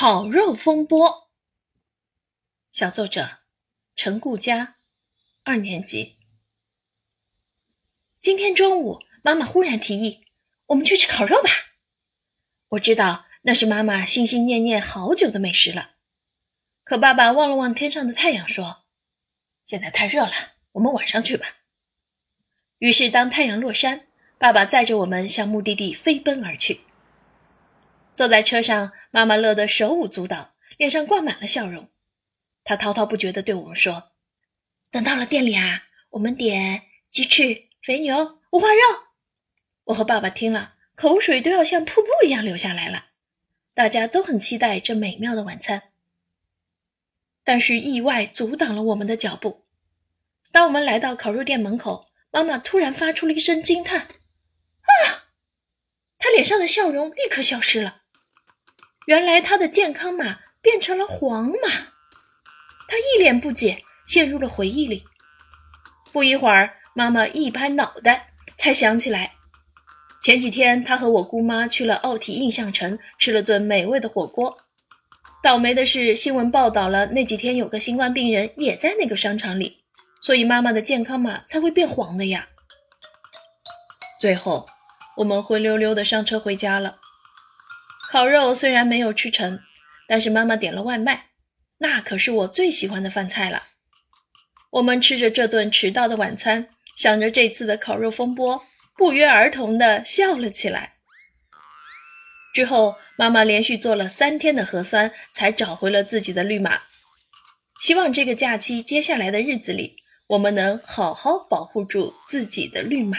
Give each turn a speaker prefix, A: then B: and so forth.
A: 烤肉风波，小作者陈顾佳，二年级。今天中午，妈妈忽然提议，我们去吃烤肉吧。我知道那是妈妈心心念念好久的美食了。可爸爸望了望天上的太阳，说：“现在太热了，我们晚上去吧。”于是，当太阳落山，爸爸载着我们向目的地飞奔而去。坐在车上，妈妈乐得手舞足蹈，脸上挂满了笑容。她滔滔不绝地对我们说：“等到了店里啊，我们点鸡翅、肥牛、五花肉。”我和爸爸听了，口水都要像瀑布一样流下来了。大家都很期待这美妙的晚餐，但是意外阻挡了我们的脚步。当我们来到烤肉店门口，妈妈突然发出了一声惊叹：“啊！”她脸上的笑容立刻消失了。原来他的健康码变成了黄码，他一脸不解，陷入了回忆里。不一会儿，妈妈一拍脑袋，才想起来，前几天他和我姑妈去了奥体印象城，吃了顿美味的火锅。倒霉的是，新闻报道了那几天有个新冠病人也在那个商场里，所以妈妈的健康码才会变黄的呀。最后，我们灰溜溜的上车回家了。烤肉虽然没有吃成，但是妈妈点了外卖，那可是我最喜欢的饭菜了。我们吃着这顿迟到的晚餐，想着这次的烤肉风波，不约而同的笑了起来。之后，妈妈连续做了三天的核酸，才找回了自己的绿码。希望这个假期接下来的日子里，我们能好好保护住自己的绿码。